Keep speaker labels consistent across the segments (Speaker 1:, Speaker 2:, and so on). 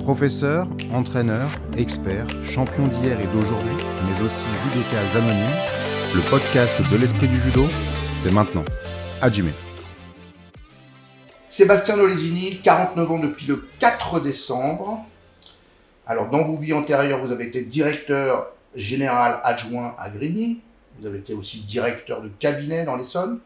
Speaker 1: Professeur, entraîneur, expert, champion d'hier et d'aujourd'hui, mais aussi judoka anonyme, le podcast de l'esprit du judo, c'est maintenant. Hajime.
Speaker 2: Sébastien Nolesini, 49 ans depuis le 4 décembre. Alors, dans vos vies antérieures, vous avez été directeur général adjoint à Grigny. Vous avez été aussi directeur de cabinet dans l'Essonne.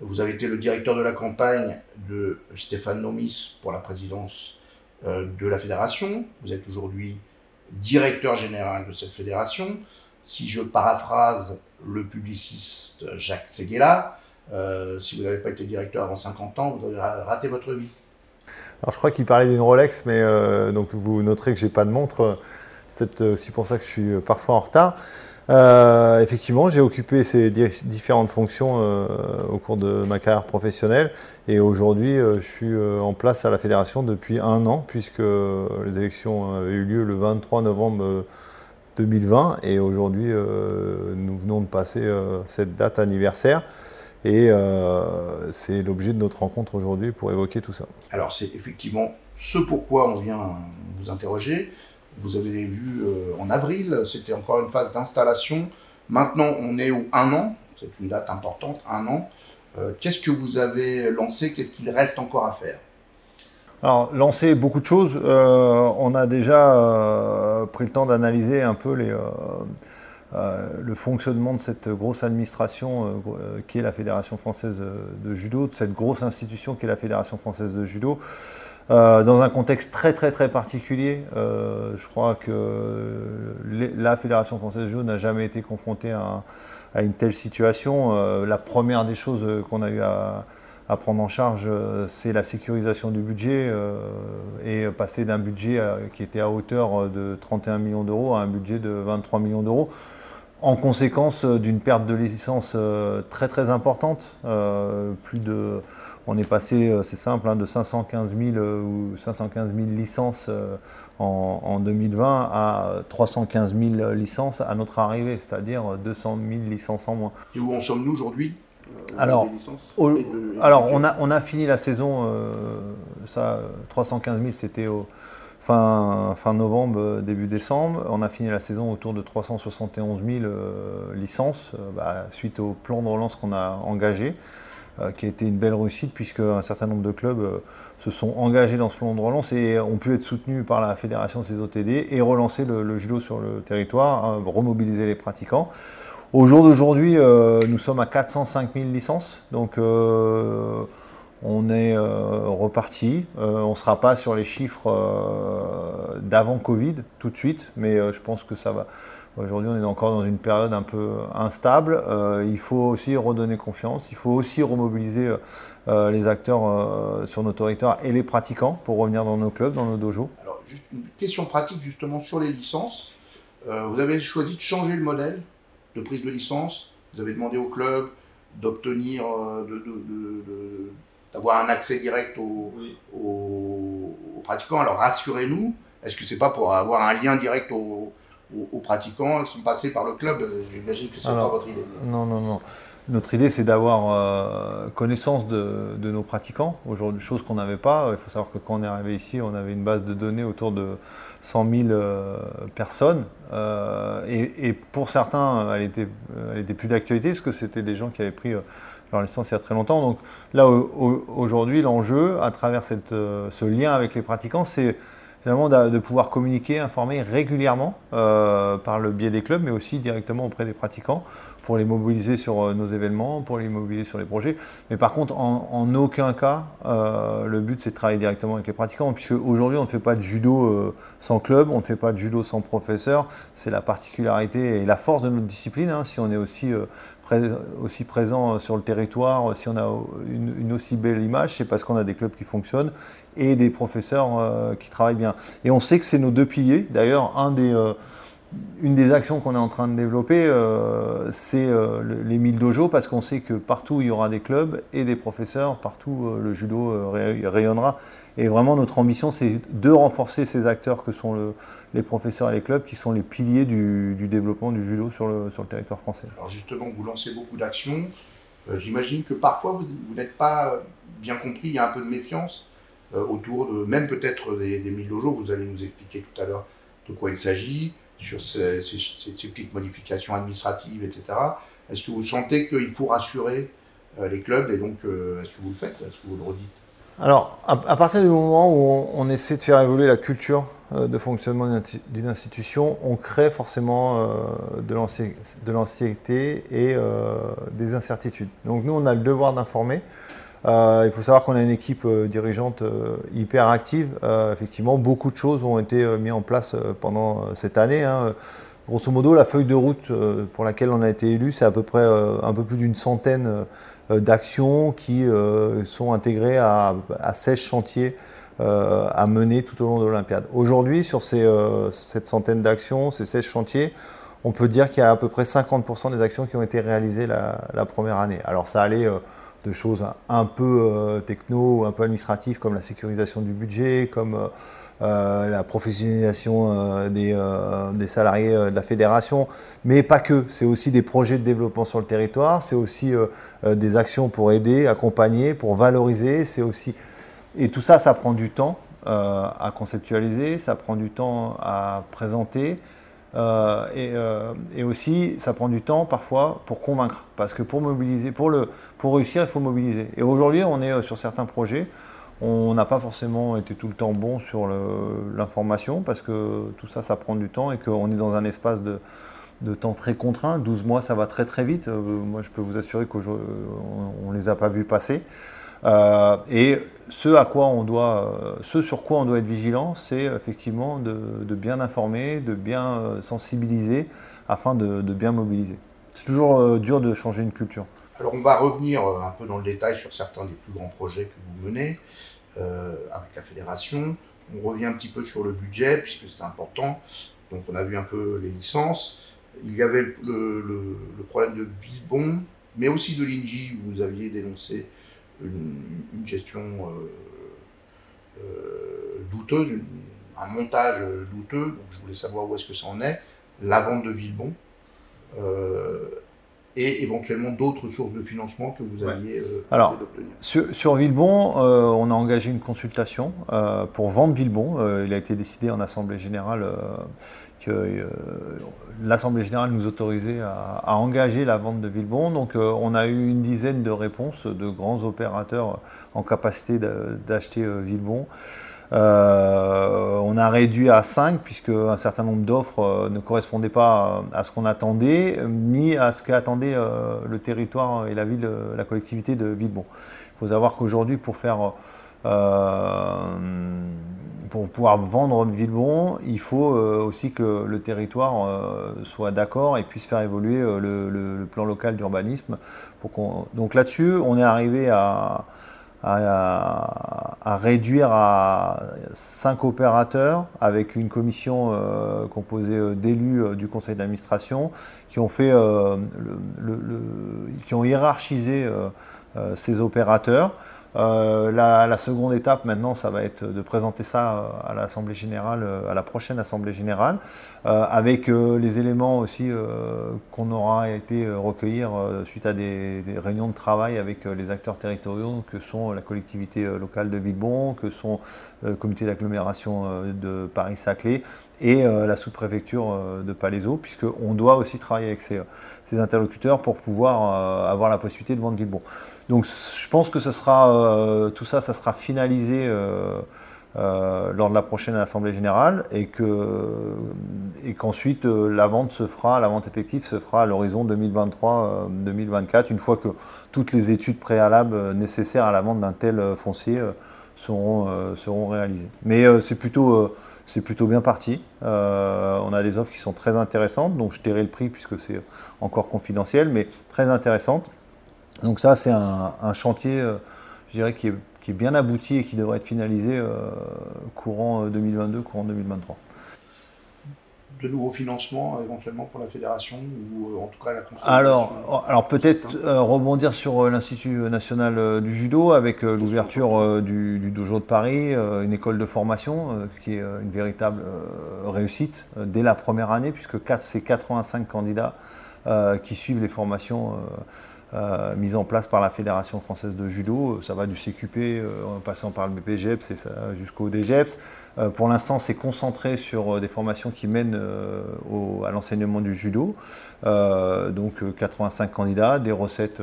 Speaker 2: Vous avez été le directeur de la campagne de Stéphane Nomis pour la présidence de la fédération. Vous êtes aujourd'hui directeur général de cette fédération. Si je paraphrase le publiciste Jacques Seguela, euh, si vous n'avez pas été directeur avant 50 ans, vous avez raté votre vie.
Speaker 3: Alors je crois qu'il parlait d'une Rolex, mais euh, donc vous noterez que j'ai pas de montre. C'est peut-être aussi pour ça que je suis parfois en retard. Euh, effectivement, j'ai occupé ces différentes fonctions euh, au cours de ma carrière professionnelle et aujourd'hui, euh, je suis en place à la fédération depuis un an puisque les élections avaient eu lieu le 23 novembre 2020 et aujourd'hui, nous venons de passer cette date anniversaire. Et c'est l'objet de notre rencontre aujourd'hui pour évoquer tout ça.
Speaker 2: Alors c'est effectivement ce pourquoi on vient vous interroger. Vous avez vu euh, en avril, c'était encore une phase d'installation. Maintenant, on est au un an, c'est une date importante, un an. Euh, qu'est-ce que vous avez lancé? Qu'est-ce qu'il reste encore à faire?
Speaker 3: Alors, lancer beaucoup de choses. Euh, on a déjà pris le temps d'analyser un peu le fonctionnement de cette grosse administration qui est la Fédération française de judo, de cette grosse institution qui est la Fédération française de judo. Euh, dans un contexte très très très particulier. Euh, je crois que la Fédération française de judo n'a jamais été confrontée à, une telle situation. Euh, la première des choses qu'on a eu à, prendre en charge, c'est la sécurisation du budget et passer d'un budget qui était à hauteur de 31 millions d'euros à un budget de 23 millions d'euros en conséquence d'une perte de licence très très importante. plus de, on est passé, euh, c'est simple, hein, de 515 000 euh, ou 515 000 licences euh, en, 2020 à 315 000 licences à notre arrivée, c'est-à-dire 200 000 licences en moins.
Speaker 2: Et où en sommes-nous aujourd'hui
Speaker 3: alors, alors on, a, on a fini la saison, ça, 315 000 c'était au fin, fin novembre, début décembre. On a fini la saison autour de 371 000 licences bah, suite au plan de relance qu'on a engagé. Euh, qui a été une belle réussite puisque un certain nombre de clubs euh, se sont engagés dans ce plan de relance et ont pu être soutenus par la fédération de ces OTD et relancer le, judo sur le territoire, hein, remobiliser les pratiquants. Au jour d'aujourd'hui, euh, nous sommes à 405 000 licences, donc on est reparti. on ne sera pas sur les chiffres d'avant Covid tout de suite, mais je pense que ça va, Aujourd'hui, on est encore dans une période un peu instable. Euh, il faut aussi redonner confiance. Il faut aussi remobiliser euh, euh, les acteurs sur nos territoires et les pratiquants pour revenir dans nos clubs, dans nos dojos.
Speaker 2: Alors, juste une question pratique justement sur les licences. vous avez choisi de changer le modèle de prise de licence. Vous avez demandé au club d'obtenir, d'avoir un accès direct aux, aux pratiquants. Alors, rassurez-nous. Est-ce que c'est pas pour avoir un lien direct aux aux, pratiquants, elles sont passées par le club? J'imagine que c'est pas votre idée.
Speaker 3: Non, non, non. Notre idée, c'est d'avoir euh, connaissance de, nos pratiquants, aujourd'hui, chose qu'on n'avait pas. Il faut savoir que quand on est arrivé ici, on avait une base de données autour de 100 000 euh, personnes. Euh, et, pour certains, elle était, plus d'actualité, parce que c'était des gens qui avaient pris leur licence il y a très longtemps. Donc là, aujourd'hui, l'enjeu, à travers ce lien avec les pratiquants, c'est finalement de, pouvoir communiquer, informer régulièrement euh, par le biais des clubs, mais aussi directement auprès des pratiquants pour les mobiliser sur euh, nos événements, pour les mobiliser sur les projets. Mais par contre, en, aucun cas, euh, le but c'est de travailler directement avec les pratiquants, puisque aujourd'hui on ne fait pas de judo sans club, on ne fait pas de judo sans professeur. C'est la particularité et la force de notre discipline. Hein, si on est aussi aussi présent sur le territoire, si on a une, aussi belle image, c'est parce qu'on a des clubs qui fonctionnent et des professeurs qui travaillent bien. Et on sait que c'est nos deux piliers. D'ailleurs, des, une des actions qu'on est en train de développer, euh, c'est euh, les 1000 dojos, parce qu'on sait que partout il y aura des clubs et des professeurs, partout euh, le judo rayonnera. Et vraiment, notre ambition, c'est de renforcer ces acteurs que sont les professeurs et les clubs, qui sont les piliers du, développement du judo sur le, territoire français.
Speaker 2: Alors justement, vous lancez beaucoup d'actions. J'imagine que parfois, vous n'êtes pas bien compris, il y a un peu de méfiance. Autour de, même peut-être des, des 1000 logos, vous allez nous expliquer tout à l'heure de quoi il s'agit, sur ces, petites modifications administratives, etc. Est-ce que vous sentez qu'il faut rassurer les clubs et donc est-ce que vous le faites Est-ce que vous le redites?
Speaker 3: Alors, à, partir du moment où on, essaie de faire évoluer la culture euh, de fonctionnement d'une institution, on crée forcément euh, de l'anxiété et euh, des incertitudes. Donc nous, on a le devoir d'informer. Il faut savoir qu'on a une équipe dirigeante hyper active. effectivement, beaucoup de choses ont été mises en place pendant cette année. Hein. Grosso modo, la feuille de route pour laquelle on a été élu, c'est à peu près un peu plus d'une centaine euh, d'actions qui euh, sont intégrées à, 16 chantiers euh, à mener tout au long de l'Olympiade. Aujourd'hui, sur ces, cette centaine d'actions, ces 16 chantiers, on peut dire qu'il y a à peu près 50% des actions qui ont été réalisées la, première année. Alors ça allait de choses un peu techno, un peu administratives, comme la sécurisation du budget, comme euh, la professionnalisation euh, euh, des, salariés de la fédération, mais pas que. C'est aussi des projets de développement sur le territoire, c'est aussi des actions pour aider, accompagner, pour valoriser. C'est aussi et tout ça, ça prend du temps à conceptualiser, ça prend du temps à présenter. Et, aussi, ça prend du temps parfois pour convaincre, parce que pour mobiliser, pour, le, pour réussir, il faut mobiliser. Et aujourd'hui, on est sur certains projets on n'a pas forcément été tout le temps bon sur l'information parce que tout ça, ça prend du temps et qu'on est dans un espace de, temps très contraint. 12 mois, ça va très très vite. Euh, moi, je peux vous assurer qu'on ne les a pas vus passer. Euh, et ce, à quoi on doit, euh, ce sur quoi on doit être vigilant, c'est effectivement de, bien informer, de bien sensibiliser afin de, bien mobiliser. C'est toujours dur de changer une culture.
Speaker 2: Alors on va revenir un peu dans le détail sur certains des plus grands projets que vous menez. Euh, avec la fédération. On revient un petit peu sur le budget, puisque c'est important. Donc on a vu un peu les licences. Il y avait le, problème de Bilbon, mais aussi de l'INGI, vous aviez dénoncé une, gestion euh, euh, douteuse, un montage douteux. Donc je voulais savoir où est-ce que ça en est. La vente de Villebon et éventuellement d'autres sources de financement que vous alliez
Speaker 3: euh, Alors, sur, sur, Villebon, euh, on a engagé une consultation euh, pour vendre Villebon. il a été décidé en Assemblée Générale que l'Assemblée Générale nous autorisait à, engager la vente de Villebon. Donc on a eu une dizaine de réponses de grands opérateurs en capacité d'acheter Villebon. Euh, on a réduit à 5 puisque un certain nombre d'offres euh, ne correspondaient pas à ce qu'on attendait, ni à ce qu'attendait euh, le territoire et la ville, la collectivité de Villebon. Il faut savoir qu'aujourd'hui, pour faire pour pouvoir vendre Villebon, il faut aussi que le territoire soit d'accord et puisse faire évoluer le, plan local d'urbanisme. Donc là-dessus, on est arrivé à, réduire à cinq opérateurs avec une commission euh, composée euh, d'élus euh, du conseil d'administration qui ont fait qui ont hiérarchisé ces opérateurs euh, la, seconde étape maintenant, ça va être de présenter ça euh, à l'Assemblée générale, euh, à la prochaine Assemblée générale, avec les éléments aussi qu'on aura été recueillir suite à des, réunions de travail avec les acteurs territoriaux que sont la collectivité locale de Villebon, que sont le comité d'agglomération de Paris-Saclay et la sous-préfecture de Palaiseau, puisqu'on doit aussi travailler avec ces, interlocuteurs pour pouvoir avoir la possibilité de vendre Villebon. Donc je pense que euh, tout ça, sera finalisé euh, euh, lors de la prochaine Assemblée Générale et qu'ensuite la vente se fera, la vente effective se fera à l'horizon 2023-2024, une fois que toutes les études préalables nécessaires à la vente d'un tel foncier seront, seront réalisées. Mais c'est plutôt c'est plutôt bien parti. on a des offres qui sont très intéressantes, donc je tairai le prix puisque c'est encore confidentiel, mais très intéressantes. Donc ça, c'est un, chantier, euh, je dirais, qui est, bien abouti et qui devrait être finalisé euh, courant 2022, euh, courant 2023
Speaker 2: de nouveaux financements éventuellement pour la fédération ou en tout cas la
Speaker 3: Alors, alors peut-être rebondir sur l'Institut national du judo avec l'ouverture du, dojo de Paris, une école de formation qui est une véritable réussite dès la première année puisque c'est 85 candidats qui suivent les formations euh, mise en place par la Fédération française de judo. Ça va du CQP euh, en passant par le BPGEPS jusqu'au DGEPS. Euh, pour l'instant, c'est concentré sur des formations qui mènent à l'enseignement du judo. donc 85 candidats, des recettes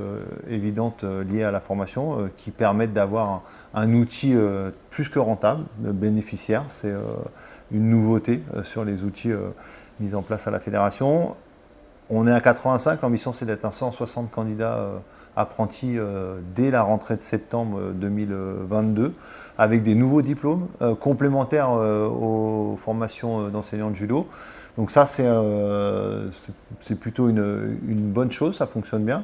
Speaker 3: évidentes liées à la formation qui permettent d'avoir un, outil plus que rentable, bénéficiaire. C'est une nouveauté sur les outils mis en place à la fédération. On est à 85, l'ambition c'est d'être à 160 candidats euh, apprentis euh, dès la rentrée de septembre 2022, euh, avec des nouveaux diplômes complémentaires aux formations d'enseignants de judo. Donc ça c'est plutôt une, bonne chose, ça fonctionne bien.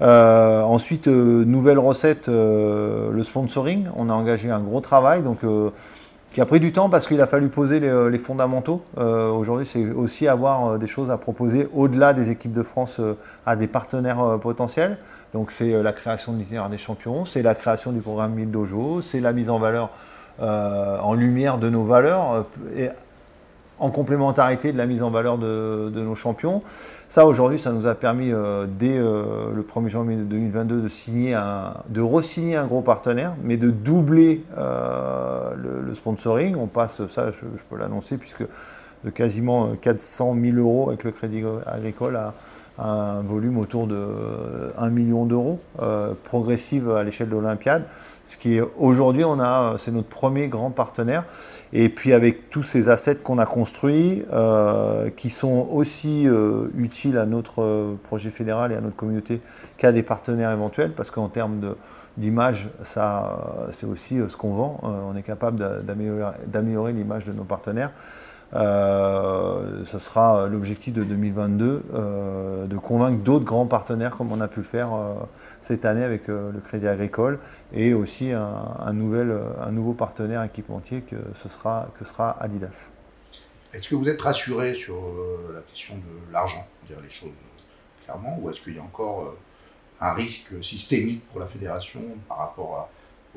Speaker 3: ensuite, nouvelle recette, le sponsoring. On a engagé un gros travail. Qui a pris du temps parce qu'il a fallu poser les, euh, fondamentaux. Euh, aujourd'hui, c'est aussi avoir euh, des choses à proposer au-delà des équipes de France à des partenaires potentiels. Donc, c'est la création de l'itinéraire des champions, c'est la création du programme 1000 Dojo, c'est la mise en valeur en lumière de nos valeurs en complémentarité de la mise en valeur de, nos champions. Ça, aujourd'hui, ça nous a permis, euh, dès euh, le 1er janvier 2022, de, signer un, re-signer un gros partenaire, mais de doubler euh, le, sponsoring. On passe, ça, je, peux l'annoncer, puisque de quasiment 400 000 euros avec le crédit agricole à, un volume autour de 1 million d'euros, progressive à l'échelle de l'Olympiade. Ce qui est aujourd'hui, c'est notre premier grand partenaire. Et puis avec tous ces assets qu'on a construits, euh, qui sont aussi euh, utiles à notre euh, projet fédéral et à notre communauté qu'à des partenaires éventuels, parce qu'en termes d'image, ça, c'est aussi ce qu'on vend. on est capable d'améliorer l'image de nos partenaires. Euh, ce sera l'objectif de 2022, euh, de convaincre d'autres grands partenaires comme on a pu le faire euh, cette année avec le Crédit Agricole et aussi un, nouvel, un nouveau partenaire équipementier que ce sera, que sera Adidas.
Speaker 2: Est-ce que vous êtes rassuré sur la question de l'argent, dire les choses clairement, ou est-ce qu'il y a encore un risque systémique pour la fédération par rapport à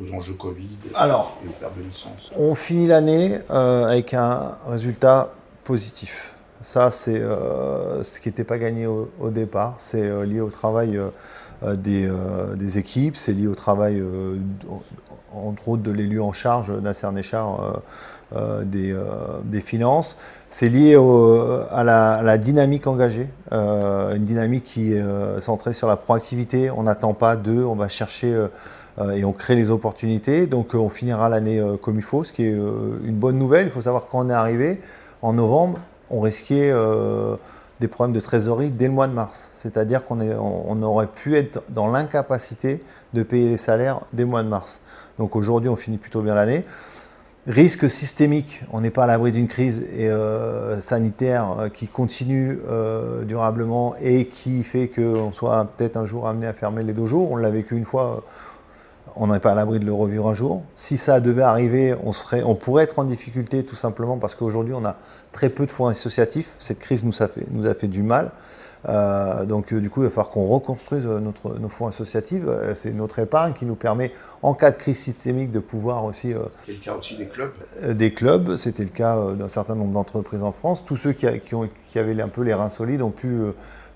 Speaker 2: aux enjeux Covid
Speaker 3: Alors, et aux pertes de licence On finit l'année euh, avec un résultat positif. Ça, c'est euh, ce qui n'était pas gagné au, départ. C'est euh, lié au travail des, des, équipes, c'est lié au travail, entre autres, de l'élu en charge, Nasser Néchar, des, des, finances. C'est lié à, la, à, la, dynamique engagée, une dynamique qui est centrée sur la proactivité. On n'attend pas d'eux, on va chercher et on crée les opportunités. Donc euh, on finira l'année euh, comme il faut, ce qui est une bonne nouvelle. Il faut savoir quand on est arrivé en novembre, on risquait des problèmes de trésorerie dès le mois de mars. C'est-à-dire qu'on on aurait pu être dans l'incapacité de payer les salaires dès le mois de mars. Donc aujourd'hui, on finit plutôt bien l'année. Risque systémique, on n'est pas à l'abri d'une crise sanitaire qui continue durablement et qui fait qu'on soit peut-être un jour amené à fermer les dojos. On l'a vécu une fois on n'est pas à l'abri de le revivre un jour. Si ça devait arriver, on, serait, on pourrait être en difficulté tout simplement parce qu'aujourd'hui, on a très peu de fonds associatifs. Cette crise nous a fait, nous a fait du mal. Euh, donc euh, du coup, il va falloir qu'on reconstruise euh, notre, nos fonds associatifs. c'est notre épargne qui nous permet, en cas de crise systémique, de pouvoir aussi...
Speaker 2: c'est le cas aussi des clubs
Speaker 3: Des clubs, c'était le cas d'un certain nombre d'entreprises en France. Tous ceux qui, ont, qui, avaient un peu les reins solides ont pu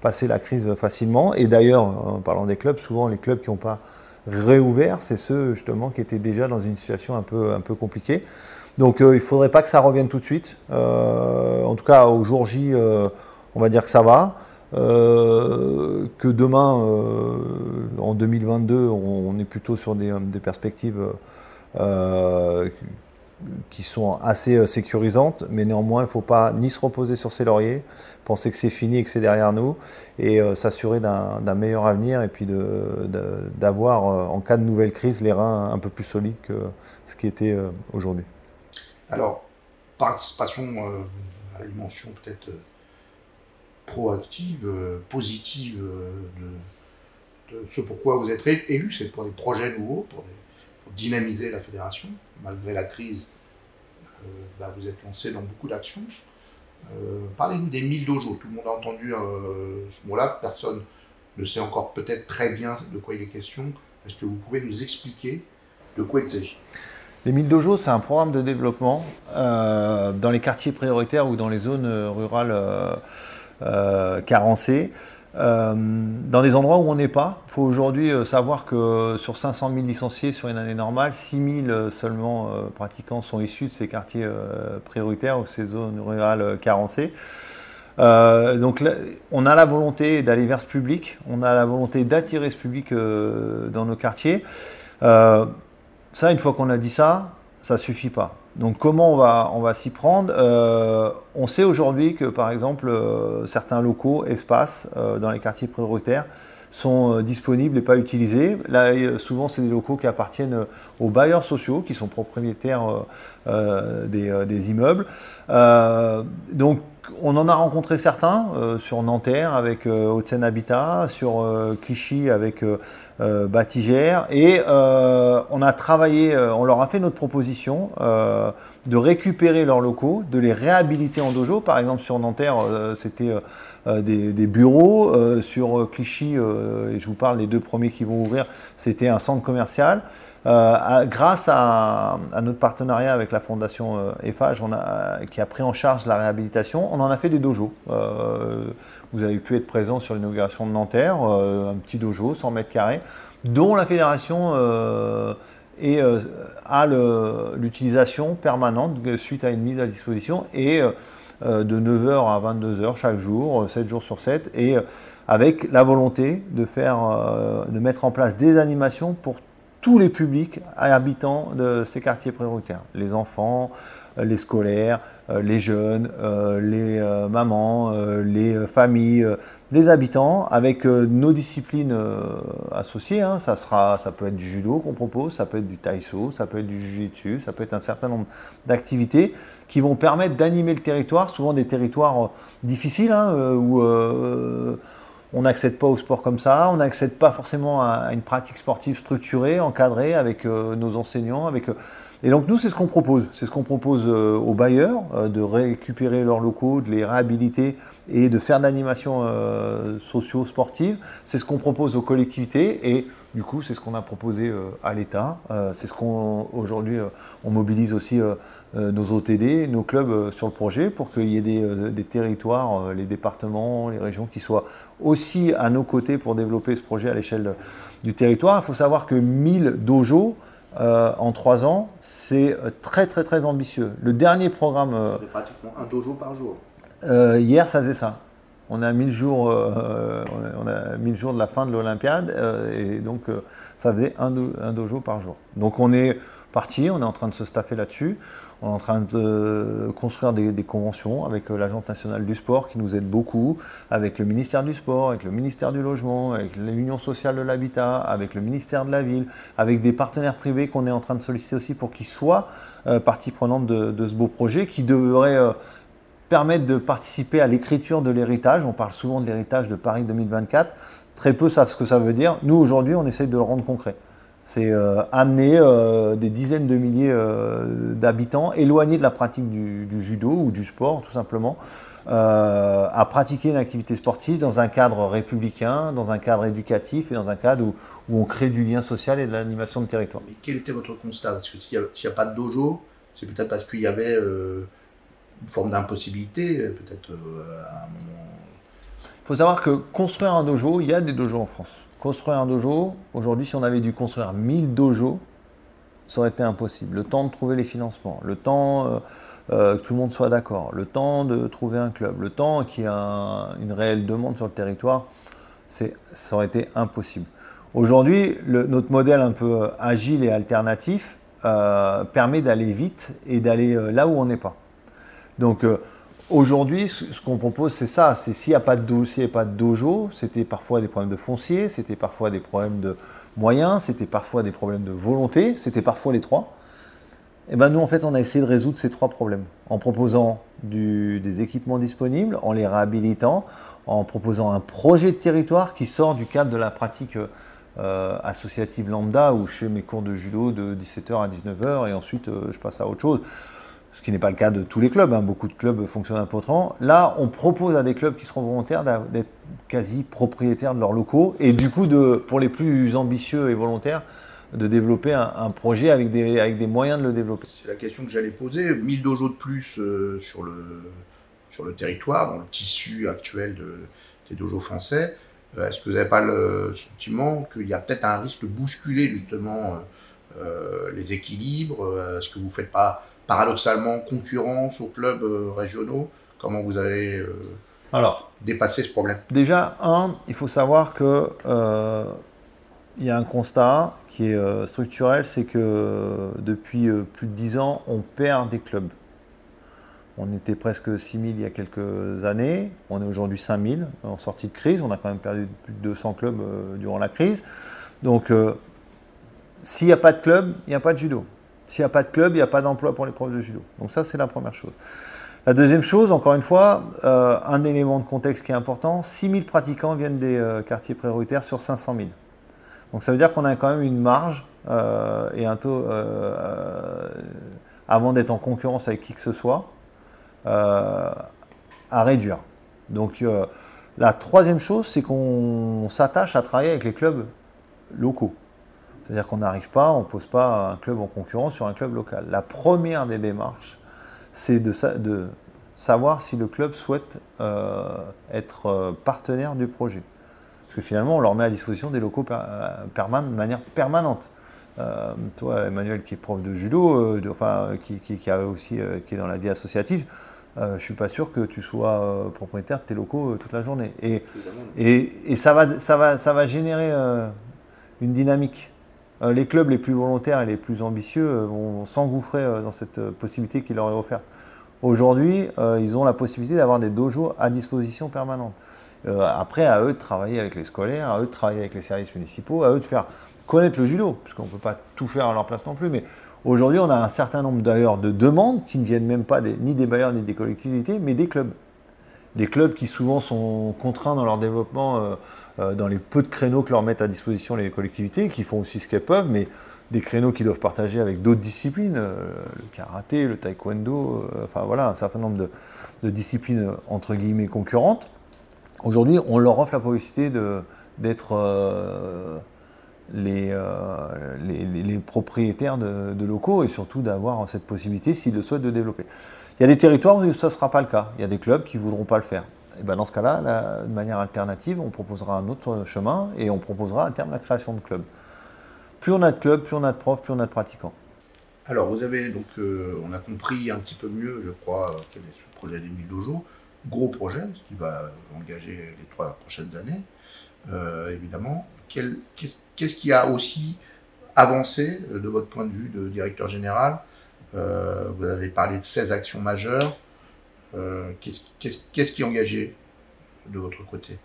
Speaker 3: passer la crise facilement. Et d'ailleurs, en parlant des clubs, souvent les clubs qui n'ont pas réouverts, c'est ceux justement qui étaient déjà dans une situation un peu, compliquée. Donc euh, il ne faudrait pas que ça revienne tout de suite. Euh, en tout cas, au jour J, euh, on va dire que ça va. que demain, en 2022, on, est plutôt sur des, des perspectives qui sont assez sécurisantes, mais néanmoins, il ne faut pas ni se reposer sur ses lauriers, penser que c'est fini et que c'est derrière nous, et euh, s'assurer d'un meilleur avenir et puis d'avoir, euh, en cas de nouvelle crise, les reins un peu plus solides que ce qui était aujourd'hui.
Speaker 2: Alors, passons à la dimension peut-être proactive, positive de, ce pourquoi vous êtes élu, c'est pour des projets nouveaux, pour dynamiser la fédération malgré la crise, euh, bah, vous êtes lancé dans beaucoup d'actions. Euh, parlez-nous des 1000 dojos. Tout le monde a entendu euh, ce mot-là. Personne ne sait encore peut-être très bien de quoi il est question. Est-ce que vous pouvez nous expliquer de quoi il s'agit?
Speaker 3: Les 1000 dojos, c'est un programme de développement dans les quartiers prioritaires ou dans les zones rurales carencées. Euh, dans des endroits où on n'est pas. Il faut aujourd'hui euh, savoir que sur 500 000 licenciés sur une année normale, 6 000 seulement pratiquants sont issus de ces quartiers prioritaires ou ces zones rurales carencées. donc on a la volonté d'aller vers ce public, on a la volonté d'attirer ce public dans nos quartiers. ça, une fois qu'on a dit ça, ça ne suffit pas. Donc comment on va, s'y prendre? Euh, On sait aujourd'hui que par exemple euh, certains locaux, espaces euh, dans les quartiers prioritaires sont disponibles et pas utilisés. Là, souvent, c'est des locaux qui appartiennent aux bailleurs sociaux, qui sont propriétaires des, des, immeubles. donc, on en a rencontré certains sur Nanterre avec Haute-Seine Habitat, sur Clichy avec Batigère, et on a travaillé, on leur a fait notre proposition de récupérer leurs locaux, de les réhabiliter en dojo. Par exemple, sur Nanterre, c'était des, bureaux. sur Clichy, et je vous parle des deux premiers qui vont ouvrir, c'était un centre commercial. Euh, grâce à, notre partenariat avec la fondation EFAGE, euh, qui a pris en charge la réhabilitation, on en a fait des dojos. Euh, vous avez pu être présent sur l'inauguration de Nanterre, un petit dojo, 100 mètres carrés, dont la fédération et, a l'utilisation permanente suite à une mise à disposition et de 9h à 22h chaque jour, 7 jours sur 7, et avec la volonté de, faire, de mettre en place des animations pour tous les publics habitants de ces quartiers prioritaires. Les enfants, euh, les scolaires, euh, les jeunes, euh, les mamans, les familles, les habitants, avec nos disciplines associées. Hein. Ça, sera, ça peut être du judo qu'on propose, ça peut être du taïso, ça peut être du jiu-jitsu, ça peut être un certain nombre d'activités qui vont permettre d'animer le territoire, souvent des territoires difficiles, hein, où on n'accède pas au sport comme ça, on n'accède pas forcément à, une pratique sportive structurée, encadrée avec euh, nos enseignants. Avec, euh, et donc nous, c'est ce qu'on propose. C'est ce qu'on propose euh, aux bailleurs, de récupérer leurs locaux, de les réhabiliter et de faire de l'animation socio-sportive. C'est ce qu'on propose aux collectivités et du coup, c'est ce qu'on a proposé à l'État. c'est ce qu'on aujourd'hui on mobilise aussi nos OTD, nos clubs sur le projet pour qu'il y ait des, des territoires, les départements, les régions qui soient aussi à nos côtés pour développer ce projet à l'échelle du territoire. Il faut savoir que 1000 dojos euh, en trois ans, c'est très très très ambitieux. Le dernier programme...
Speaker 2: Euh, pratiquement un dojo par jour.
Speaker 3: Euh, hier, ça faisait ça. On a 1000 jours, on a 1000 jours de la fin de l'Olympiade et donc ça faisait un, un, dojo par jour. Donc on est parti, on est en train de se staffer là-dessus. On est en train de construire des, conventions avec euh, l'Agence nationale du sport qui nous aide beaucoup, avec le ministère du sport, avec le ministère du logement, avec l'Union sociale de l'habitat, avec le ministère de la ville, avec des partenaires privés qu'on est en train de solliciter aussi pour qu'ils soient euh, partie prenante de, ce beau projet qui devrait euh, permettre de participer à l'écriture de l'héritage. On parle souvent de l'héritage de Paris 2024. Très peu savent ce que ça veut dire. Nous, aujourd'hui, on essaye de le rendre concret. C'est euh, amener euh, des dizaines de milliers euh, d'habitants éloignés de la pratique du, judo ou du sport, tout simplement, à pratiquer une activité sportive dans un cadre républicain, dans un cadre éducatif et dans un cadre où, on crée du lien social et de l'animation de territoire.
Speaker 2: Mais quel était votre constat? Parce que s'il n'y a, pas de dojo, c'est peut-être parce qu'il y avait une forme d'impossibilité, peut-être à un moment.
Speaker 3: Faut savoir que construire un dojo, il y a des dojos en France. Construire un dojo, aujourd'hui, si on avait dû construire 1000 dojos, ça aurait été impossible. Le temps de trouver les financements, le temps euh, euh, que tout le monde soit d'accord, le temps de trouver un club, le temps qu'il y ait une réelle demande sur le territoire, ça aurait été impossible. Aujourd'hui, notre modèle un peu agile et alternatif euh, permet d'aller vite et d'aller là où on n'est pas. Donc, Aujourd'hui, ce qu'on propose, c'est ça. C'est s'il n'y a pas de dossier, pas de dojo, c'était parfois des problèmes de foncier, c'était parfois des problèmes de moyens, c'était parfois des problèmes de volonté, c'était parfois les trois. Et eh ben nous, en fait, on a essayé de résoudre ces trois problèmes en proposant des équipements disponibles, en les réhabilitant, en proposant un projet de territoire qui sort du cadre de la pratique euh, associative lambda où je fais mes cours de judo de 17h à 19h et ensuite euh, je passe à autre chose ce qui n'est pas le cas de tous les clubs, hein. beaucoup de clubs fonctionnent un peu autrement. Là, on propose à des clubs qui seront volontaires d'être quasi propriétaires de leurs locaux et du coup, pour les plus ambitieux et volontaires, de développer un, projet avec des, moyens de le développer.
Speaker 2: C'est la question que j'allais poser. 1000 dojos de plus euh, sur, le, territoire, dans le tissu actuel de, des dojos français. Est-ce que vous n'avez pas le sentiment qu'il y a peut-être un risque de bousculer justement les équilibres? Est-ce que vous ne faites pas paradoxalement concurrence aux clubs régionaux Comment vous avez
Speaker 3: Alors,
Speaker 2: dépassé ce problème?
Speaker 3: Déjà, un, il faut savoir que il y a un constat qui est euh, structurel, c'est que euh, depuis euh, plus de 10 ans, on perd des clubs. On était presque 6 000 il y a quelques années, on est aujourd'hui 5 000 en sortie de crise, on a quand même perdu plus de 200 clubs durant la crise. Donc s'il n'y a pas de club, il n'y a pas de judo. S'il n'y a pas de club, il n'y a pas d'emploi pour les profs de judo. Donc ça, c'est la première chose. La deuxième chose, encore une fois, un élément de contexte qui est important, 6 000 pratiquants viennent des quartiers prioritaires sur 500 000. Donc ça veut dire qu'on a quand même une marge euh, et un taux, euh, euh, avant d'être en concurrence avec qui que ce soit, à réduire. Donc la troisième chose, c'est qu'on s'attache à travailler avec les clubs locaux. C'est-à-dire qu'on n'arrive pas, on ne pose pas un club en concurrence sur un club local. La première des démarches, c'est de, de, savoir si le club souhaite être partenaire du projet. Parce que finalement, on leur met à disposition des locaux euh, de manière permanente. Euh, toi, Emmanuel, qui est prof de judo, euh, enfin, qui, a aussi, qui est dans la vie associative, je ne suis pas sûr que tu sois propriétaire de tes locaux toute la journée. Et, et, ça, va, ça, va, ça va générer une dynamique. Les clubs les plus volontaires et les plus ambitieux vont s'engouffrer dans cette possibilité qui leur est offerte. Aujourd'hui, ils ont la possibilité d'avoir des dojos à disposition permanente. Euh, après, à eux de travailler avec les scolaires, à eux de travailler avec les services municipaux, à eux de faire connaître le judo, parce qu'on ne peut pas tout faire à leur place non plus. Mais aujourd'hui, on a un certain nombre d'ailleurs de demandes qui ne viennent même pas ni des bailleurs ni des collectivités, mais des clubs. Des clubs qui souvent sont contraints dans leur développement, euh, euh, dans les peu de créneaux que leur mettent à disposition les collectivités, qui font aussi ce qu'elles peuvent, mais des créneaux qu'ils doivent partager avec d'autres disciplines, le karaté, le taekwondo, enfin voilà, un certain nombre de disciplines entre guillemets concurrentes. Aujourd'hui, on leur offre la possibilité d'être euh, euh, les, propriétaires de, locaux et surtout d'avoir cette possibilité, s'ils le souhaitent, de développer. Il y a des territoires où ça ne sera pas le cas. Il y a des clubs qui ne voudront pas le faire. Et ben dans ce cas-là, de manière alternative, on proposera un autre chemin et on proposera à terme la création de clubs. Plus on a de clubs, plus on a de profs, plus on a de pratiquants.
Speaker 2: Alors, vous avez donc, euh, on a compris un petit peu mieux, je crois, quel est ce projet d'Emile Dojo gros projet qui va engager les trois prochaines années, euh, évidemment. Qu'est-ce qui a aussi avancé euh, de votre point de vue de directeur général Vous avez parlé de 16 actions majeures. Qu'est-ce qui est engagé de votre côté?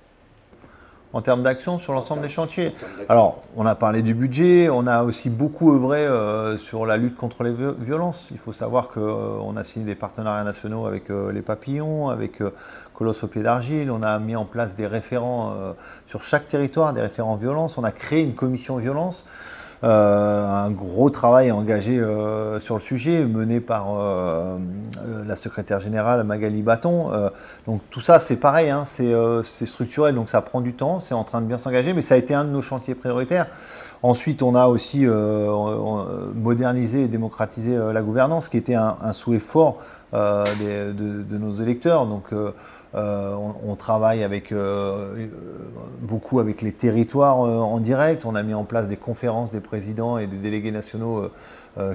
Speaker 3: En termes d'action sur l'ensemble des chantiers. Alors, on a parlé du budget, on a aussi beaucoup œuvré euh, sur la lutte contre les violences. Il faut savoir qu'on euh, a signé des partenariats nationaux avec euh, les papillons, avec Colosse au pied d'argile, on a mis en place des référents sur chaque territoire, des référents violences, on a créé une commission violence. Euh, un gros travail engagé euh, sur le sujet, mené par euh, la secrétaire générale Magali Bâton. donc tout ça, c'est pareil, hein, c'est structurel, donc ça prend du temps, c'est en train de bien s'engager, mais ça a été un de nos chantiers prioritaires. Ensuite, on a aussi modernisé et démocratisé la gouvernance, qui était un, souhait fort de, nos électeurs. Donc, on, travaille avec, euh, beaucoup avec les territoires euh, en direct. On a mis en place des conférences des présidents et des délégués nationaux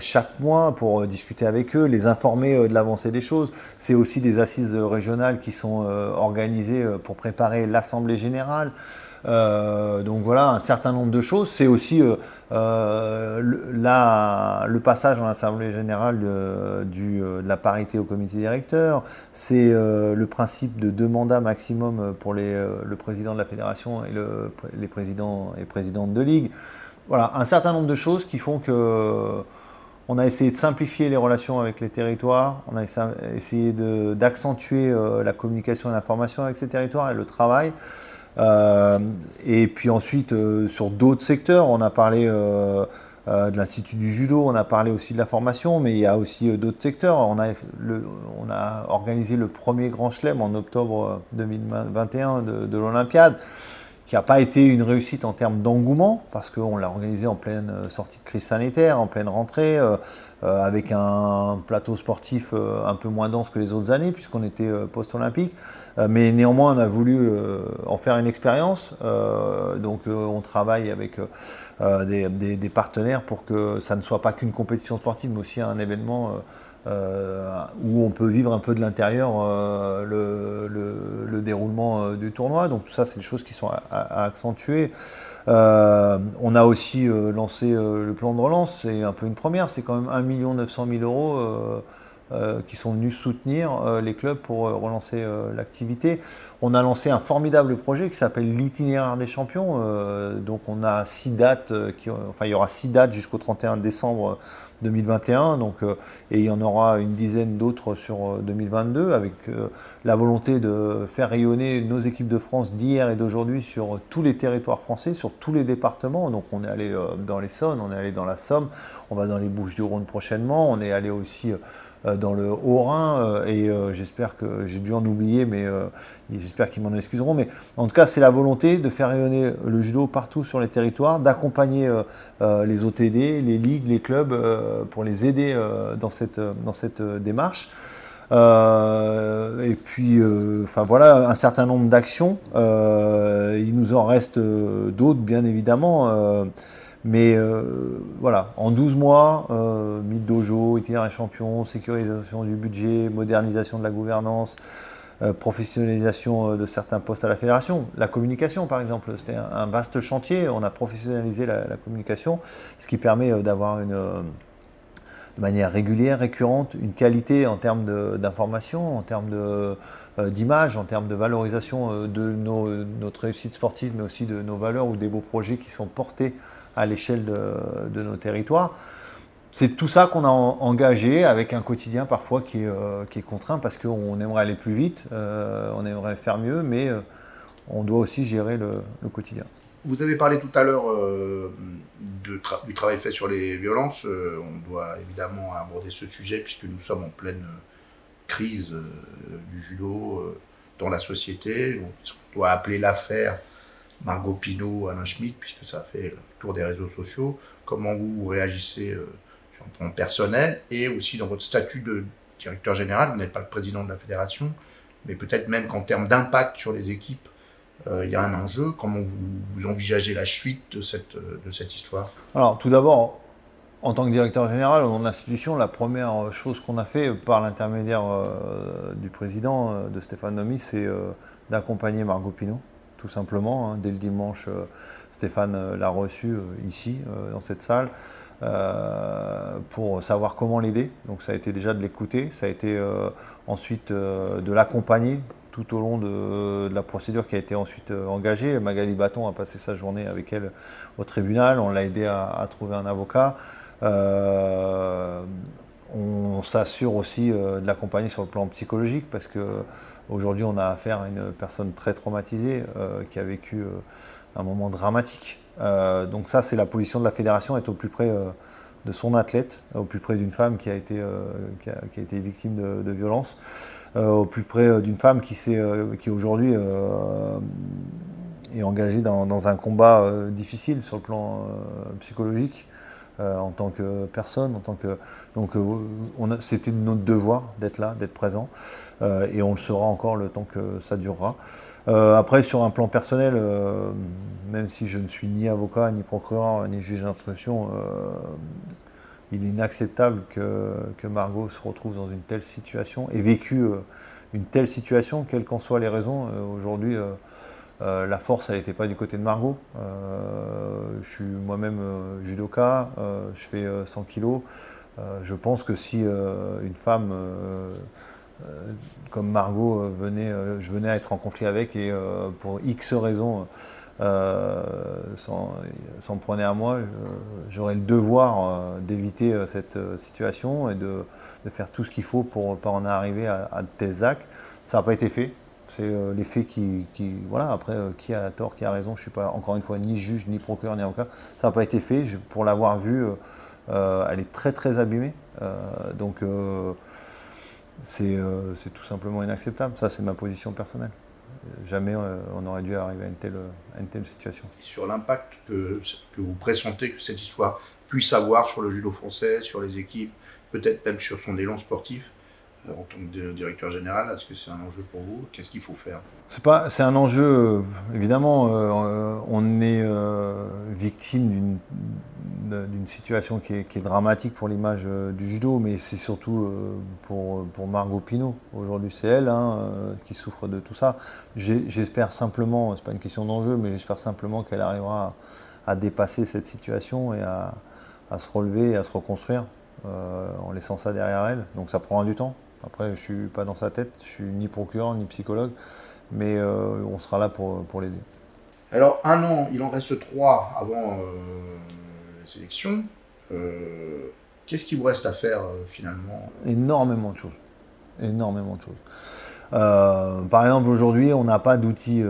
Speaker 3: chaque mois pour discuter avec eux, les informer de l'avancée des choses. C'est aussi des assises régionales qui sont organisées pour préparer l'Assemblée générale. Euh, donc voilà, un certain nombre de choses. C'est aussi euh, euh, le, passage dans l'Assemblée générale de, la parité au comité directeur. C'est le principe de deux mandats maximum pour le président de la fédération et les présidents et présidentes de ligue. Voilà, un certain nombre de choses qui font que on a essayé de simplifier les relations avec les territoires, on a essayé d'accentuer la communication et l'information avec ces territoires et le travail. Euh, et puis ensuite, euh, sur d'autres secteurs, on a parlé euh, de l'Institut du judo, on a parlé aussi de la formation, mais il y a aussi d'autres secteurs. On a, on a, organisé le premier grand chelem en octobre 2021 de, l'Olympiade. Qui n'a pas été une réussite en termes d'engouement, parce qu'on l'a organisé en pleine euh, sortie de crise sanitaire, en pleine rentrée, euh, euh, avec un plateau sportif un peu moins dense que les autres années, puisqu'on était post-olympique. mais néanmoins, on a voulu en faire une expérience. donc on travaille avec des, partenaires pour que ça ne soit pas qu'une compétition sportive, mais aussi un événement euh, où on peut vivre un peu de l'intérieur euh, le, déroulement euh, du tournoi. Donc tout ça, c'est des choses qui sont à, accentuer. on a aussi lancé le plan de relance, c'est un peu une première, c'est quand même 1 900 000 euros euh, qui sont venus soutenir euh, les clubs pour euh, relancer l'activité. On a lancé un formidable projet qui s'appelle l'itinéraire des champions. donc on a six dates, enfin il y aura six dates jusqu'au 31 décembre 2021. Donc, et il y en aura une dizaine d'autres sur 2022 avec la volonté de faire rayonner nos équipes de France d'hier et d'aujourd'hui sur tous les territoires français, sur tous les départements. Donc on est allé dans l'Essonne, on est allé dans la Somme, on va dans les Bouches du Rhône prochainement, on est allé aussi dans le Haut-Rhin, euh, et euh, j'espère que j'ai dû en oublier, mais j'espère qu'ils m'en excuseront. Mais en tout cas, c'est la volonté de faire rayonner le judo partout sur les territoires, d'accompagner les OTD, les ligues, les clubs pour les aider dans cette, dans cette démarche. et puis, enfin voilà, un certain nombre d'actions. il nous en reste d'autres, bien évidemment. Mais euh, voilà, en 12 mois, euh, mythe dojo, itinéraire champion, sécurisation du budget, modernisation de la gouvernance, euh, professionnalisation de certains postes à la fédération. La communication, par exemple, c'était un, vaste chantier. On a professionnalisé la, communication, ce qui permet d'avoir une de manière régulière, récurrente, une qualité en termes d'information, en termes d'image, en termes de valorisation de notre réussite sportive, mais aussi de nos valeurs ou des beaux projets qui sont portés à l'échelle de, nos territoires. C'est tout ça qu'on a engagé avec un quotidien parfois qui est, euh, qui est contraint parce qu'on aimerait aller plus vite, euh, on aimerait faire mieux, mais euh, on doit aussi gérer le, quotidien.
Speaker 2: Vous avez parlé tout à l'heure du travail fait sur les violences. on doit évidemment aborder ce sujet puisque nous sommes en pleine crise du judo dans la société. On doit appeler l'affaire Margot Pinault, Alain Schmitt, puisque ça fait le tour des réseaux sociaux. Comment vous réagissez euh, sur un plan personnel et aussi dans votre statut de directeur général Vous n'êtes pas le président de la fédération, mais peut-être même qu'en termes d'impact sur les équipes, euh, il y a un enjeu. Comment vous, envisagez la suite de cette, euh, de cette histoire?
Speaker 3: Alors, tout d'abord, en tant que directeur général, de l'institution, la première chose qu'on a fait par l'intermédiaire du président de Stéphane Nomi, c'est d'accompagner Margot Pinault tout simplement. Hein. Dès le dimanche, euh, Stéphane euh, l'a reçu euh, ici, dans cette salle, pour savoir comment l'aider. Donc ça a été déjà de l'écouter, ça a été ensuite de l'accompagner tout au long de, la procédure qui a été ensuite engagée. Magali Baton a passé sa journée avec elle au tribunal, on l'a aidé à, trouver un avocat. on s'assure aussi de l'accompagner sur le plan psychologique parce que Aujourd'hui, on a affaire à une personne très traumatisée euh, qui a vécu euh, un moment dramatique. Euh, donc ça, c'est la position de la fédération, être au plus près de son athlète, au plus près d'une femme qui a été, qui a, été victime de, de violence, au plus près d'une femme qui, qui aujourd'hui est engagée dans, un combat difficile sur le plan psychologique. Euh, en tant que personne, en tant que donc euh, c'était notre devoir d'être là, d'être présent, euh, et on le sera encore le temps que ça durera. après, sur un plan personnel, même si je ne suis ni avocat, ni procureur, ni juge d'instruction, il est inacceptable que, que, Margot se retrouve dans une telle situation et vécu une telle situation, quelles qu'en soient les raisons. Aujourd'hui, euh, la force, elle n'était pas du côté de Margot. Euh, je suis moi-même euh, judoka, je fais 100 kilos. je pense que si une femme comme Margot venait, je venais à être en conflit avec et pour X raisons s'en prenait à moi, j'aurais le devoir d'éviter cette situation et de, faire tout ce qu'il faut pour ne pas en arriver à, à tels actes. Ça n'a pas été fait. C'est euh, les faits qui, Voilà, après, euh, qui a tort, qui a raison, je ne suis pas, encore une fois, ni juge, ni procureur, ni avocat. Ça n'a pas été fait. pour l'avoir vu, euh, elle est très, très abîmée. donc, c'est tout simplement inacceptable. Ça, c'est ma position personnelle. Jamais on aurait dû arriver à une telle, situation.
Speaker 2: sur l'impact que, que vous pressentez que cette histoire puisse avoir sur le judo français, sur les équipes, peut-être même sur son élan sportif, euh, en tant que directeur général Est-ce que c'est un enjeu pour vous? Qu'est-ce qu'il faut faire?
Speaker 3: C'est pas, c'est un enjeu. Euh, évidemment, euh, on est victime d'une situation qui est, dramatique pour l'image du judo, mais c'est surtout pour, Margot Pinault. Aujourd'hui, c'est elle hein, qui souffre de tout ça. J'espère simplement, c'est pas une question d'enjeu, mais j'espère simplement qu'elle arrivera à, dépasser cette situation et à, se relever et à se reconstruire en laissant ça derrière elle. Donc ça prendra du temps. Après, je ne suis pas dans sa tête, je suis ni procureur ni psychologue, mais euh, on sera là pour, pour l'aider.
Speaker 2: Alors, un an, il en reste trois avant euh, la sélection. Euh, qu'est-ce qu'il vous reste à faire finalement?
Speaker 3: Énormément de choses. Énormément de choses. par exemple, aujourd'hui, on n'a pas d'outils.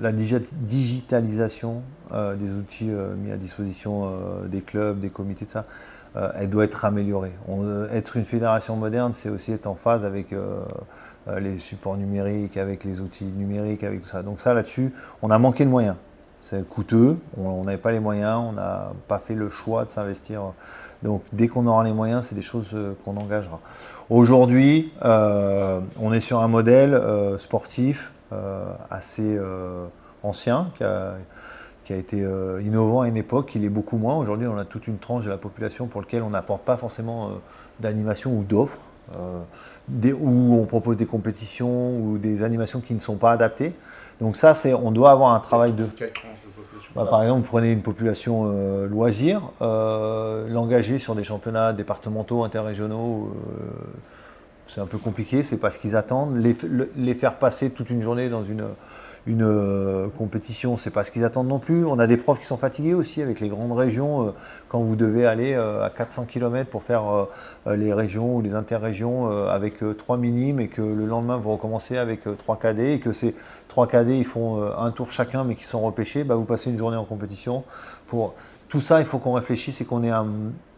Speaker 3: la digitalisation des outils mis à disposition des clubs, des comités, de ça euh, elle doit être améliorée. Euh, être une fédération moderne, c'est aussi être en phase avec euh, les supports numériques, avec les outils numériques, avec tout ça. Donc ça, là-dessus, on a manqué de moyens. C'est coûteux, on n'avait pas les moyens, on n'a pas fait le choix de s'investir. Donc dès qu'on aura les moyens, c'est des choses qu'on engagera. Aujourd'hui, on est sur un modèle sportif assez ancien, qui a été euh, innovant à une époque, il est beaucoup moins. Aujourd'hui, on a toute une tranche de la population pour laquelle on n'apporte pas forcément euh, d'animation ou d'offres, euh, où on propose des compétitions ou des animations qui ne sont pas adaptées. Donc ça, c'est, on doit avoir un travail de...
Speaker 2: Quelle tranche de population
Speaker 3: bah, Par exemple, prenez une population loisir, l'engager sur des championnats départementaux, interrégionaux c'est un peu compliqué, c'est pas ce qu'ils attendent. Les, les, faire passer toute une journée dans une, une euh, compétition, c'est pas ce qu'ils attendent non plus. On a des profs qui sont fatigués aussi avec les grandes régions. Euh, quand vous devez aller euh, à 400 km pour faire les régions ou les interrégions avec 3 minimes et que le lendemain vous recommencez avec 3 KD et que ces 3 KD ils font un tour chacun mais qui sont repêchés, bah, vous passez une journée en compétition. Pour tout ça, il faut qu'on réfléchisse et qu'on ait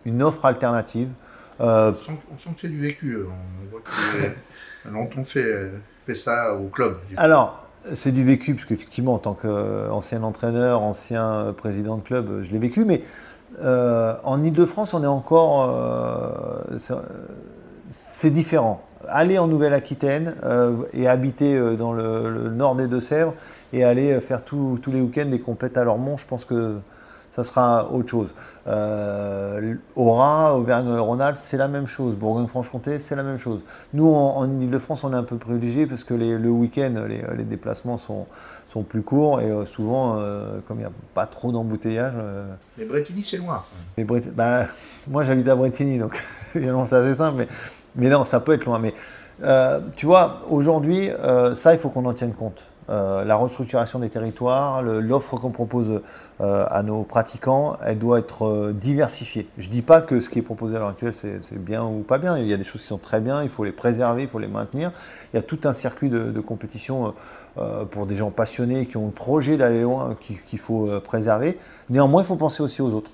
Speaker 3: une offre alternative.
Speaker 2: on, sent, que c'est du vécu. On voit que fait, fait ça au club.
Speaker 3: Alors, c'est du vécu, parce qu'effectivement, en tant qu'ancien entraîneur, ancien président de club, je l'ai vécu, mais euh, en Ile-de-France, on est encore. Euh, c'est différent. Aller en Nouvelle-Aquitaine euh, et habiter dans le, nord des Deux-Sèvres et aller faire tous les week-ends des compètes à Lormont, je pense que ça sera autre chose. Euh, Aura, Auvergne-Rhône-Alpes, c'est la même chose. Bourgogne-Franche-Comté, c'est la même chose. Nous, en, Ile-de-France, on est un peu privilégié parce que le week-end, les, déplacements sont, sont plus courts et euh, souvent, euh, comme il n'y a pas trop d'embouteillage.
Speaker 2: mais Bretigny, c'est loin.
Speaker 3: bah, moi, j'habite à Bretigny, donc évidemment, c'est assez simple. Mais, mais non, ça peut être loin. Mais tu vois, aujourd'hui, ça, il faut qu'on en tienne compte. Euh, la restructuration des territoires, l'offre qu'on propose euh, à nos pratiquants, elle doit être euh, diversifiée. Je ne dis pas que ce qui est proposé à l'heure actuelle, c'est bien ou pas bien. Il y a des choses qui sont très bien, il faut les préserver, il faut les maintenir. Il y a tout un circuit de, compétition pour des gens passionnés qui ont le projet d'aller loin qu'il faut préserver. Néanmoins, il faut penser aussi aux autres.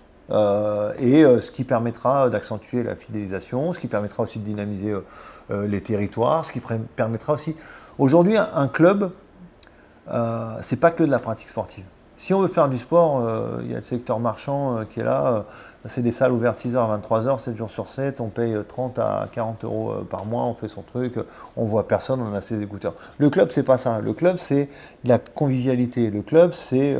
Speaker 3: et ce qui permettra d'accentuer la fidélisation, ce qui permettra aussi de dynamiser les territoires, ce qui permettra aussi... Aujourd'hui, un club, euh, c'est pas que de la pratique sportive. Si on veut faire du sport, euh, il y a le secteur marchand euh, qui est là. c'est des salles ouvertes 6h à 23h, 7 jours sur 7. On paye 30 à 40 euros par mois, on fait son truc. On voit personne, on a ses écouteurs. Le club, c'est pas ça. Le club, c'est la convivialité. Le club, c'est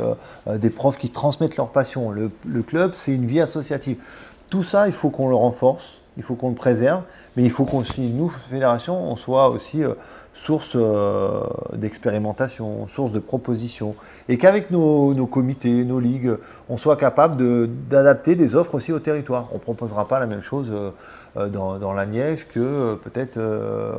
Speaker 3: des profs qui transmettent leur passion. Le, le club, c'est une vie associative. Tout ça, il faut qu'on le renforce il faut qu'on le préserve, mais il faut qu'on, nous, fédération, on soit aussi euh, source euh, d'expérimentation, source de propositions, et qu'avec nos, comités, nos ligues, on soit capable d'adapter des offres aussi au territoire. On ne proposera pas la même chose euh, dans, la Nièvre que peut-être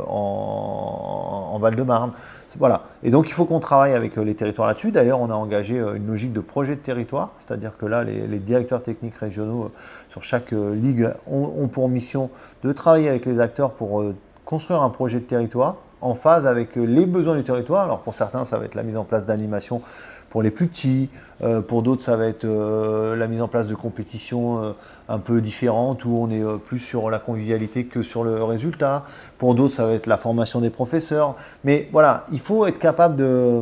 Speaker 3: en, Val-de-Marne. Voilà. Et donc il faut qu'on travaille avec les territoires là-dessus. D'ailleurs, on a engagé une logique de projet de territoire, c'est-à-dire que là, les, directeurs techniques régionaux sur chaque ligue ont pour mission de travailler avec les acteurs pour euh, construire un projet de territoire en phase avec les besoins du territoire. Alors pour certains, ça va être la mise en place d'animation pour les plus petits, euh, pour d'autres, ça va être euh, la mise en place de compétitions euh, un peu différentes où on est plus sur la convivialité que sur le résultat. Pour d'autres, ça va être la formation des professeurs. Mais voilà, il faut être capable de,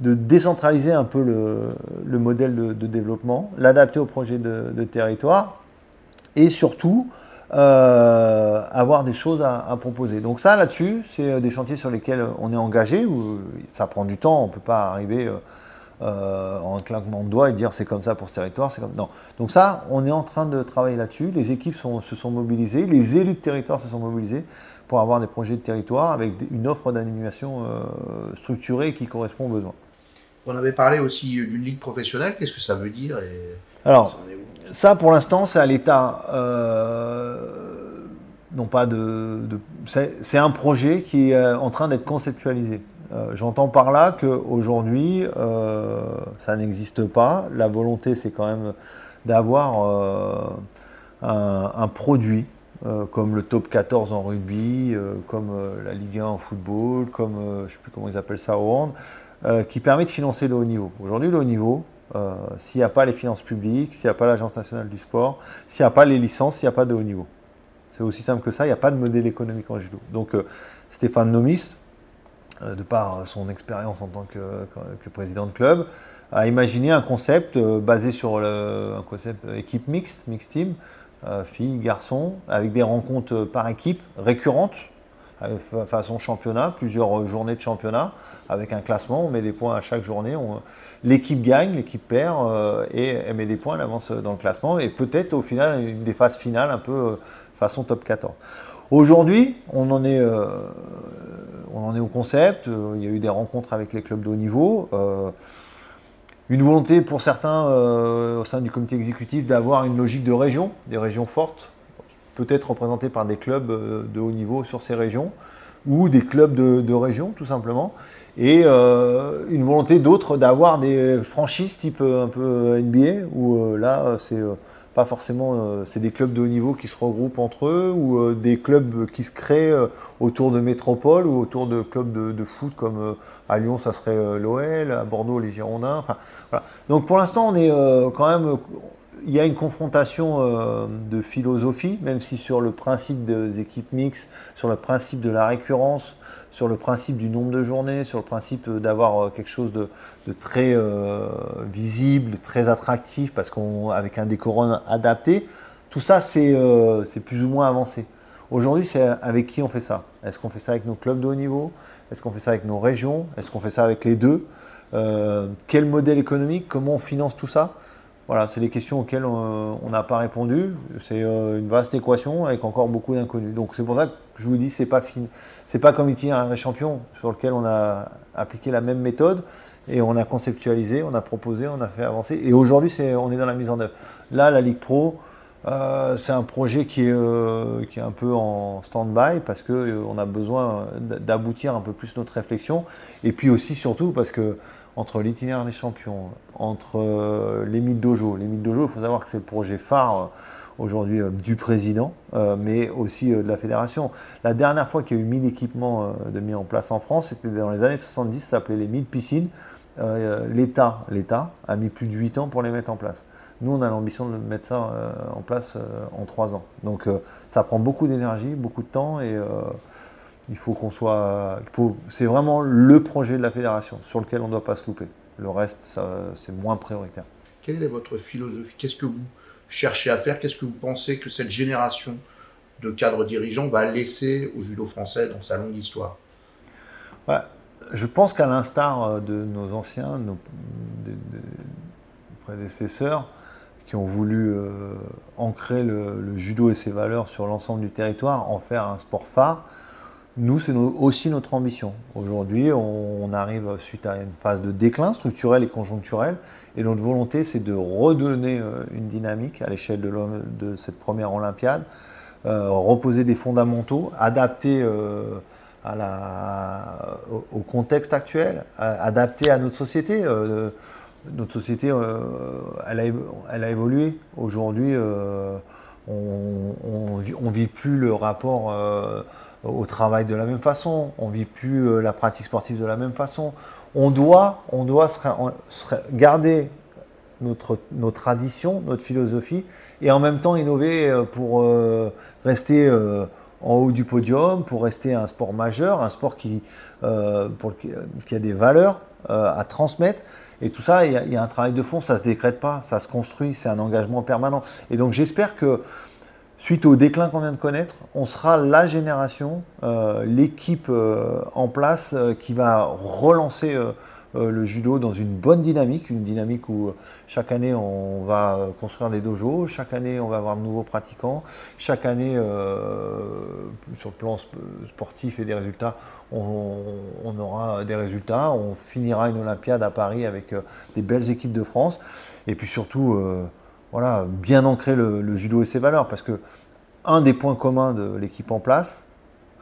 Speaker 3: décentraliser un peu le, modèle de, développement, l'adapter au projet de territoire et surtout euh, avoir des choses à, proposer. Donc ça, là-dessus, c'est euh, des chantiers sur lesquels on est engagé, où ça prend du temps, on ne peut pas arriver euh, en un claquement de doigts et dire c'est comme ça pour ce territoire, c'est comme... Non. Donc ça, on est en train de travailler là-dessus, les équipes se sont mobilisées, les élus de territoire se sont mobilisés pour avoir des projets de territoire avec une offre d'animation structurée qui correspond aux besoins.
Speaker 2: On avait parlé aussi d'une ligue professionnelle, qu'est-ce que ça veut dire et...
Speaker 3: Alors, ça, pour l'instant, c'est à l'état. Euh, non pas de. c'est un projet qui est euh, en train d'être conceptualisé. Euh, j'entends par là qu'aujourd'hui, ça n'existe pas. La volonté, c'est quand même d'avoir un, produit comme le top 14 en rugby, comme la Ligue 1 en football, comme je ne sais plus comment ils appellent ça au hand, qui permet de financer le haut niveau. Aujourd'hui, le haut niveau, euh, s'il n'y a pas les finances publiques, s'il n'y a pas l'Agence nationale du sport, s'il n'y a pas les licences, s'il n'y a pas de haut niveau. C'est aussi simple que ça, il n'y a pas de modèle économique en judo. Donc euh, Stéphane Nomis, euh, de par son expérience en tant que, président de club, a imaginé un concept basé sur un concept équipe mixte, mixed team, filles, garçons, avec des rencontres par équipe récurrentes, façon championnat, plusieurs journées de championnat, avec un classement, on met des points à chaque journée, l'équipe gagne, l'équipe perd, euh, et elle met des points, elle avance dans le classement, et peut-être au final une des phases finales un peu euh, façon top 14. Aujourd'hui, on, en est, euh, on en est au concept, il y a eu des rencontres avec les clubs de haut niveau, une volonté pour certains au sein du comité exécutif d'avoir une logique de région, des régions fortes, peut-être représentés par des clubs euh, de haut niveau sur ces régions ou des clubs de, région tout simplement. Et euh, une volonté d'autres d'avoir des franchises type euh, un peu NBA où là c'est pas forcément c'est des clubs de haut niveau qui se regroupent entre eux ou des clubs qui se créent autour de métropoles ou autour de clubs de, foot comme à Lyon ça serait l'OL à Bordeaux les Girondins enfin donc pour l'instant on est quand même il y a une confrontation euh, de philosophie, même si sur le principe des équipes mixtes, sur le principe de la récurrence, sur le principe du nombre de journées, sur le principe d'avoir euh, quelque chose de, très euh, visible, très attractif, parce qu'avec un décorum adapté, tout ça c'est plus ou moins avancé. Aujourd'hui, c'est avec qui on fait ça? Est-ce qu'on fait ça avec nos clubs de haut niveau? Est-ce qu'on fait ça avec nos régions? Est-ce qu'on fait ça avec les deux? Quel modèle économique? Comment on finance tout ça? Voilà, c'est les questions auxquelles on n'a pas répondu. C'est euh, une vaste équation avec encore beaucoup d'inconnus. Donc c'est pour ça que je vous dis, c'est pas fin... c'est pas comme un champion sur lequel on a appliqué la même méthode et on a conceptualisé, on a proposé, on a fait avancer. Et aujourd'hui, on est dans la mise en œuvre. Là, la Ligue Pro, euh, c'est un projet qui est, euh, qui est un peu en stand-by parce qu'on a besoin d'aboutir un peu plus notre réflexion. Et puis aussi, surtout, parce que entre l'itinéraire des champions, entre euh, les mythes dojo. Les mythes dojo, il faut savoir que c'est le projet phare euh, aujourd'hui euh, du président, mais aussi de la fédération. La dernière fois qu'il y a eu 1000 équipements de mis en place en France, c'était dans les années 70, ça s'appelait les 1000 piscines. L'État, l'État a mis plus de 8 ans pour les mettre en place. Nous, on a l'ambition de mettre ça en place en 3 ans. Donc ça prend beaucoup d'énergie, beaucoup de temps et il faut qu'on soit. c'est vraiment le projet de la fédération sur lequel on ne doit pas se louper. Le reste, c'est moins prioritaire.
Speaker 2: Quelle est votre philosophie? Qu'est-ce que vous cherchez à faire? Qu'est-ce que vous pensez que cette génération de cadres dirigeants va laisser au judo français dans sa longue histoire?
Speaker 3: Je pense qu'à l'instar euh, de nos anciens, nos, prédécesseurs, qui ont voulu euh, ancrer le, judo et ses valeurs sur l'ensemble du territoire, en faire un sport phare, nous, c'est aussi notre ambition. Aujourd'hui, on, arrive suite à une phase de déclin structurel et conjoncturel, et notre volonté, c'est de redonner euh, une dynamique à l'échelle de, cette première Olympiade, euh, reposer des fondamentaux, adapter euh, au, contexte actuel, adapter à notre société. notre société, a, elle, a, évolué. Aujourd'hui, on ne vit plus le rapport au travail de la même façon, on vit plus la pratique sportive de la même façon. On doit, on doit garder notre, nos traditions, notre philosophie, et en même temps innover pour rester en haut du podium, pour rester un sport majeur, un sport qui, a des valeurs à transmettre. Et tout ça, il y, a, un travail de fond, ça ne se décrète pas, ça se construit, c'est un engagement permanent. Et donc j'espère que suite au déclin qu'on vient de connaître, on sera la génération, euh, l'équipe euh, en place euh, qui va relancer le judo dans une bonne dynamique, une dynamique où chaque année on va construire des dojos, chaque année on va avoir de nouveaux pratiquants, chaque année sur le plan sportif et des résultats, on, aura des résultats, on finira une Olympiade à Paris avec des belles équipes de France. Et puis surtout voilà, bien ancrer le, judo et ses valeurs parce que un des points communs de l'équipe en place,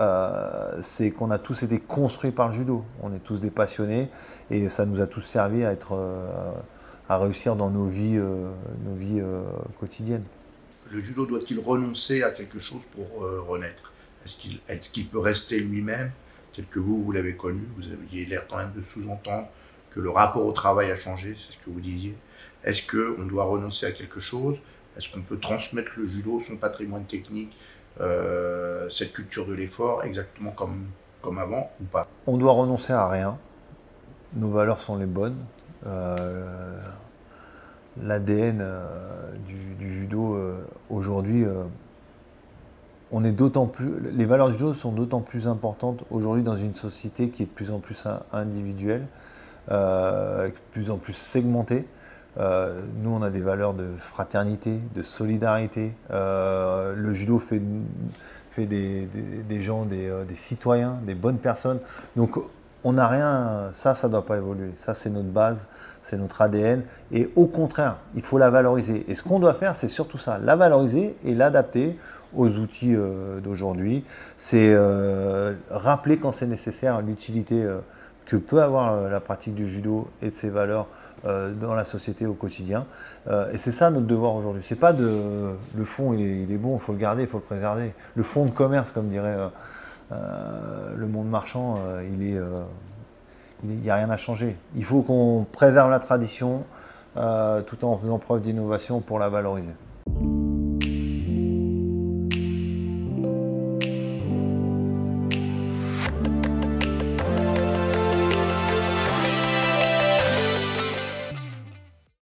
Speaker 3: euh, c'est qu'on a tous été construits par le judo. On est tous des passionnés et ça nous a tous servi à, être, euh, à réussir dans nos vies, euh, nos vies quotidiennes.
Speaker 2: Le judo doit-il renoncer à quelque chose pour renaître? Est-ce qu'il peut rester lui-même? Tel que vous, vous l'avez connu Vous aviez l'air quand même de sous-entendre que le rapport au travail a changé, c'est ce que vous disiez? Est-ce qu'on doit renoncer à quelque chose? Est-ce qu'on peut transmettre le judo, son patrimoine technique euh, cette culture de l'effort exactement comme, avant ou pas?
Speaker 3: On doit renoncer à rien. Nos valeurs sont les bonnes. Euh, L'ADN euh, du, judo aujourd'hui, on est d'autant plus. Les valeurs du judo sont d'autant plus importantes aujourd'hui dans une société qui est de plus en plus individuelle, de plus en plus segmentée. Euh, nous, on a des valeurs de fraternité, de solidarité. Euh, le judo fait, des, gens, euh, des, citoyens, des bonnes personnes. Donc, on n'a rien, ça, ça ne doit pas évoluer. Ça, c'est notre base, c'est notre ADN. Et au contraire, il faut la valoriser. Et ce qu'on doit faire, c'est surtout ça, la valoriser et l'adapter aux outils d'aujourd'hui. C'est rappeler quand c'est nécessaire l'utilité que peut avoir la pratique du judo et de ses valeurs euh, dans la société au quotidien. Euh, et c'est ça notre devoir aujourd'hui. C'est pas de le fond, il est, bon, il faut le garder, il faut le préserver. Le fond de commerce, comme dirait euh, le monde marchand, il est, il n'y a rien à changer. Il faut qu'on préserve la tradition tout en faisant preuve d'innovation pour la valoriser.